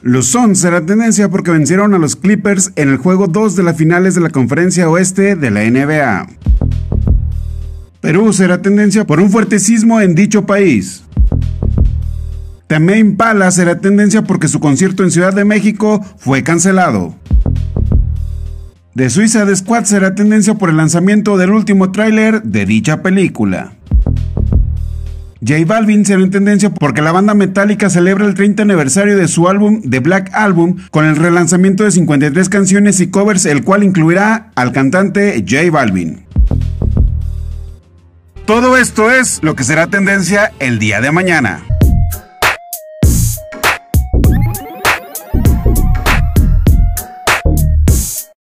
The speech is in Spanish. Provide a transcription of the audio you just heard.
Los Suns será tendencia porque vencieron a los Clippers en el juego 2 de las finales de la conferencia oeste de la NBA. Perú será tendencia por un fuerte sismo en dicho país. Tame Impala será tendencia porque su concierto en Ciudad de México fue cancelado. De Suiza de Squad será tendencia por el lanzamiento del último tráiler de dicha película. J Balvin será en tendencia porque la banda Metallica celebra el 30 aniversario de su álbum The Black Album con el relanzamiento de 53 canciones y covers, el cual incluirá al cantante J Balvin. Todo esto es lo que será tendencia el día de mañana.